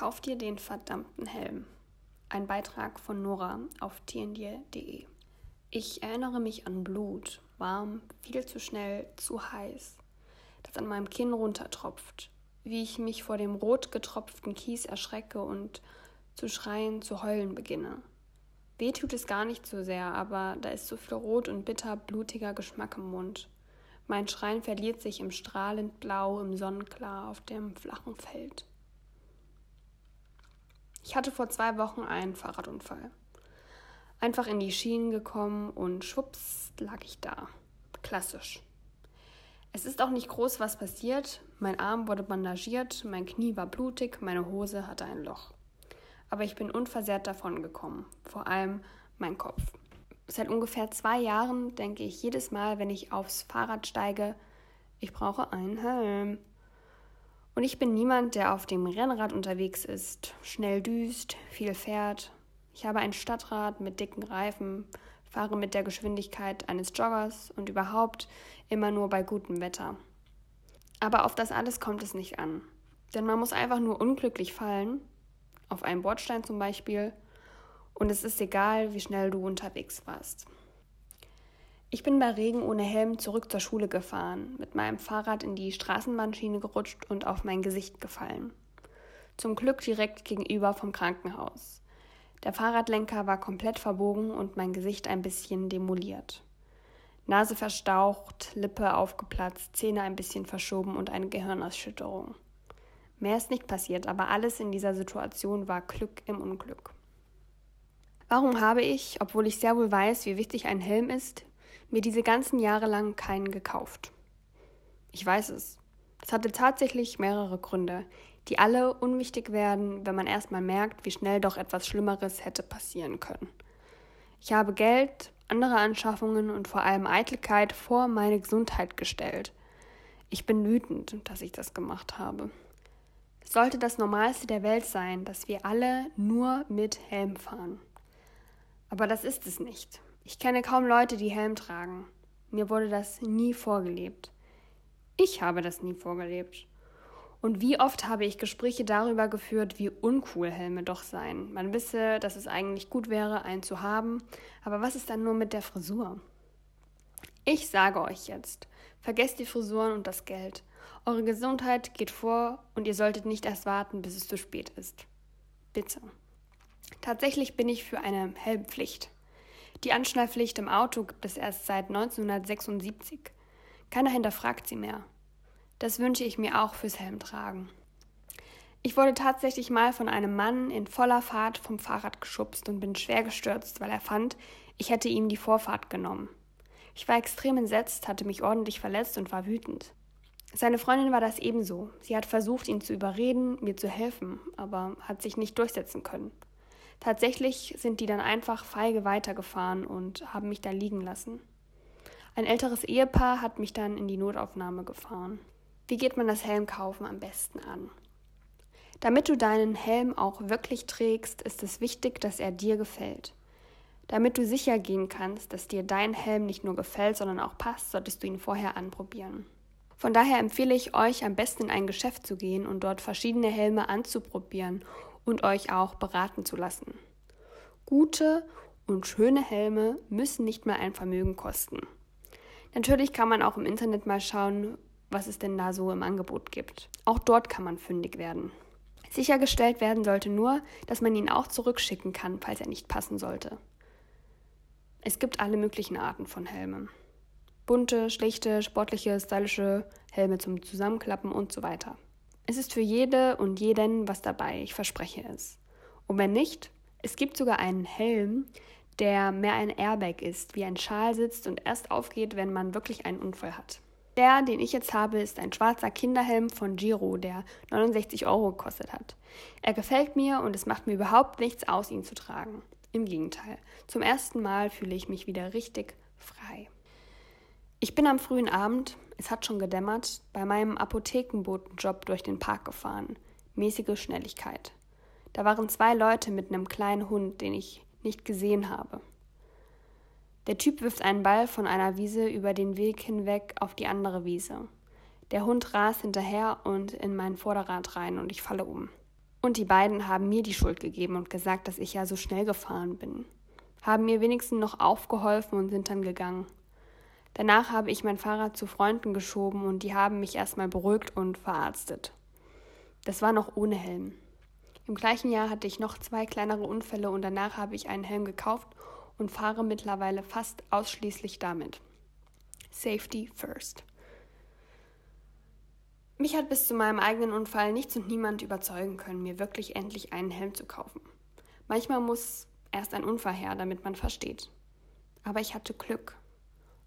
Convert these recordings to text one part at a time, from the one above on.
Kauf dir den verdammten Helm. Ein Beitrag von Nora auf tndir.de. Ich erinnere mich an Blut, warm, viel zu schnell, zu heiß, das an meinem Kinn runtertropft, wie ich mich vor dem rot getropften Kies erschrecke und zu schreien, zu heulen beginne. Weh tut es gar nicht so sehr, aber da ist so viel rot und bitter, blutiger Geschmack im Mund. Mein Schreien verliert sich im strahlend Blau, im Sonnenklar auf dem flachen Feld. Ich hatte vor zwei Wochen einen Fahrradunfall. Einfach in die Schienen gekommen und schwupps lag ich da. Klassisch. Es ist auch nicht groß was passiert. Mein Arm wurde bandagiert, mein Knie war blutig, meine Hose hatte ein Loch. Aber ich bin unversehrt davon gekommen, vor allem mein Kopf. Seit ungefähr zwei Jahren denke ich jedes Mal, wenn ich aufs Fahrrad steige, ich brauche einen Helm. Und ich bin niemand, der auf dem Rennrad unterwegs ist, schnell düst, viel fährt. Ich habe ein Stadtrad mit dicken Reifen, fahre mit der Geschwindigkeit eines Joggers und überhaupt immer nur bei gutem Wetter. Aber auf das alles kommt es nicht an. Denn man muss einfach nur unglücklich fallen, auf einen Bordstein zum Beispiel, und es ist egal, wie schnell du unterwegs warst. Ich bin bei Regen ohne Helm zurück zur Schule gefahren, mit meinem Fahrrad in die Straßenbahnschiene gerutscht und auf mein Gesicht gefallen. Zum Glück direkt gegenüber vom Krankenhaus. Der Fahrradlenker war komplett verbogen und mein Gesicht ein bisschen demoliert. Nase verstaucht, Lippe aufgeplatzt, Zähne ein bisschen verschoben und eine Gehirnausschütterung. Mehr ist nicht passiert, aber alles in dieser Situation war Glück im Unglück. Warum habe ich, obwohl ich sehr wohl weiß, wie wichtig ein Helm ist, mir diese ganzen Jahre lang keinen gekauft. Ich weiß es. Es hatte tatsächlich mehrere Gründe, die alle unwichtig werden, wenn man erstmal merkt, wie schnell doch etwas Schlimmeres hätte passieren können. Ich habe Geld, andere Anschaffungen und vor allem Eitelkeit vor meine Gesundheit gestellt. Ich bin wütend, dass ich das gemacht habe. Es sollte das Normalste der Welt sein, dass wir alle nur mit Helm fahren. Aber das ist es nicht. Ich kenne kaum Leute, die Helm tragen. Mir wurde das nie vorgelebt. Ich habe das nie vorgelebt. Und wie oft habe ich Gespräche darüber geführt, wie uncool Helme doch seien. Man wisse, dass es eigentlich gut wäre, einen zu haben, aber was ist dann nur mit der Frisur? Ich sage euch jetzt, vergesst die Frisuren und das Geld. Eure Gesundheit geht vor und ihr solltet nicht erst warten, bis es zu spät ist. Bitte. Tatsächlich bin ich für eine Helmpflicht. Die Anschnallpflicht im Auto gibt es erst seit 1976. Keiner hinterfragt sie mehr. Das wünsche ich mir auch fürs Helmtragen. Ich wurde tatsächlich mal von einem Mann in voller Fahrt vom Fahrrad geschubst und bin schwer gestürzt, weil er fand, ich hätte ihm die Vorfahrt genommen. Ich war extrem entsetzt, hatte mich ordentlich verletzt und war wütend. Seine Freundin war das ebenso. Sie hat versucht, ihn zu überreden, mir zu helfen, aber hat sich nicht durchsetzen können. Tatsächlich sind die dann einfach feige weitergefahren und haben mich da liegen lassen. Ein älteres Ehepaar hat mich dann in die Notaufnahme gefahren. Wie geht man das Helmkaufen am besten an? Damit du deinen Helm auch wirklich trägst, ist es wichtig, dass er dir gefällt. Damit du sicher gehen kannst, dass dir dein Helm nicht nur gefällt, sondern auch passt, solltest du ihn vorher anprobieren. Von daher empfehle ich euch, am besten in ein Geschäft zu gehen und dort verschiedene Helme anzuprobieren und euch auch beraten zu lassen. Gute und schöne Helme müssen nicht mehr ein Vermögen kosten. Natürlich kann man auch im Internet mal schauen, was es denn da so im Angebot gibt. Auch dort kann man fündig werden. Sichergestellt werden sollte nur, dass man ihn auch zurückschicken kann, falls er nicht passen sollte. Es gibt alle möglichen Arten von Helmen. Bunte, schlichte, sportliche, stylische Helme zum Zusammenklappen und so weiter. Es ist für jede und jeden was dabei, ich verspreche es. Und wenn nicht, es gibt sogar einen Helm, der mehr ein Airbag ist, wie ein Schal sitzt und erst aufgeht, wenn man wirklich einen Unfall hat. Der, den ich jetzt habe, ist ein schwarzer Kinderhelm von Giro, der 69 Euro gekostet hat. Er gefällt mir und es macht mir überhaupt nichts aus, ihn zu tragen. Im Gegenteil, zum ersten Mal fühle ich mich wieder richtig frei. Ich bin am frühen Abend, es hat schon gedämmert, bei meinem Apothekenbotenjob durch den Park gefahren. Mäßige Schnelligkeit. Da waren zwei Leute mit einem kleinen Hund, den ich nicht gesehen habe. Der Typ wirft einen Ball von einer Wiese über den Weg hinweg auf die andere Wiese. Der Hund rast hinterher und in mein Vorderrad rein und ich falle um. Und die beiden haben mir die Schuld gegeben und gesagt, dass ich ja so schnell gefahren bin. Haben mir wenigstens noch aufgeholfen und sind dann gegangen. Danach habe ich mein Fahrrad zu Freunden geschoben und die haben mich erstmal beruhigt und verarztet. Das war noch ohne Helm. Im gleichen Jahr hatte ich noch zwei kleinere Unfälle und danach habe ich einen Helm gekauft und fahre mittlerweile fast ausschließlich damit. Safety first. Mich hat bis zu meinem eigenen Unfall nichts und niemand überzeugen können, mir wirklich endlich einen Helm zu kaufen. Manchmal muss erst ein Unfall her, damit man versteht. Aber ich hatte Glück.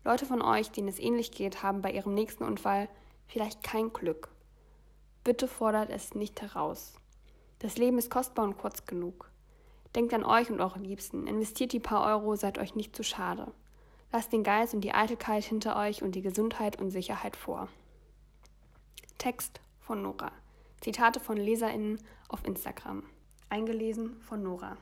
Leute von euch, denen es ähnlich geht, haben bei ihrem nächsten Unfall vielleicht kein Glück. Bitte fordert es nicht heraus. Das Leben ist kostbar und kurz genug. Denkt an euch und eure Liebsten, investiert die paar Euro, seid euch nicht zu schade. Lasst den Geist und die Eitelkeit hinter euch und die Gesundheit und Sicherheit vor. Text von Nora. Zitate von LeserInnen auf Instagram. Eingelesen von Nora.